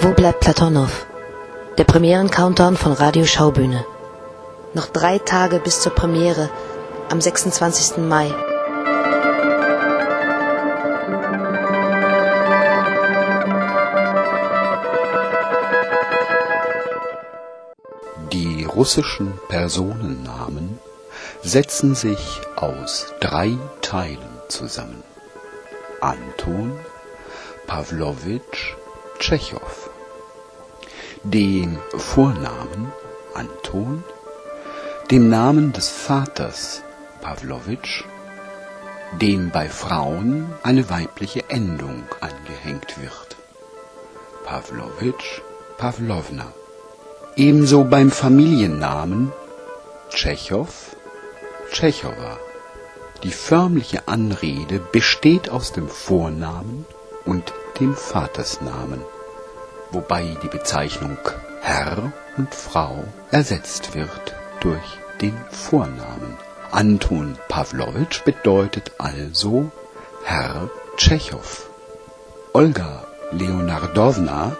Wo bleibt Platonow? Der Premieren-Countdown von Radio Schaubühne. Noch drei Tage bis zur Premiere am 26. Mai. Die russischen Personennamen setzen sich aus drei Teilen zusammen. Anton, Pawlowitsch, Tschechow. Dem Vornamen Anton, dem Namen des Vaters Pawlowitsch, dem bei Frauen eine weibliche Endung angehängt wird. Pawlowitsch, Pawlowna. Ebenso beim Familiennamen Tschechow, Tschechowa. Die förmliche Anrede besteht aus dem Vornamen und dem Vatersnamen, wobei die Bezeichnung Herr und Frau ersetzt wird durch den Vornamen. Anton Pawlowitsch bedeutet also Herr Tschechow. Olga Leonardowna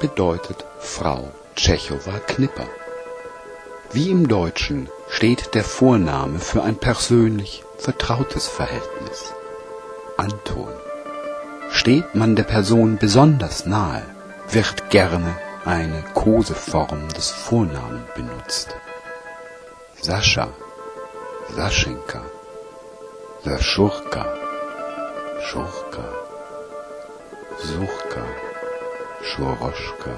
bedeutet Frau Tschechowa Knipper. Wie im Deutschen steht der Vorname für ein persönlich vertrautes Verhältnis. Anton. Steht man der Person besonders nahe, wird gerne eine Koseform des Vornamen benutzt. Sascha, Saschenka, Saschurka, Schurka, Suchka, Schoroschka,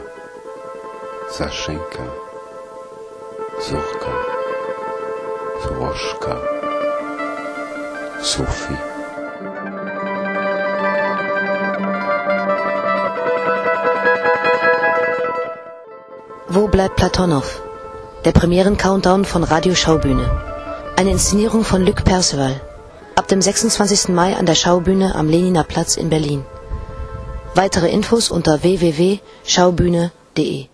Saschenka, Suchka, Suroschka, Sophie. Wo bleibt Platonow? Der Premieren-Countdown von Radio Schaubühne. Eine Inszenierung von Luc Perceval. Ab dem 26. Mai an der Schaubühne am Leniner Platz in Berlin. Weitere Infos unter www.schaubühne.de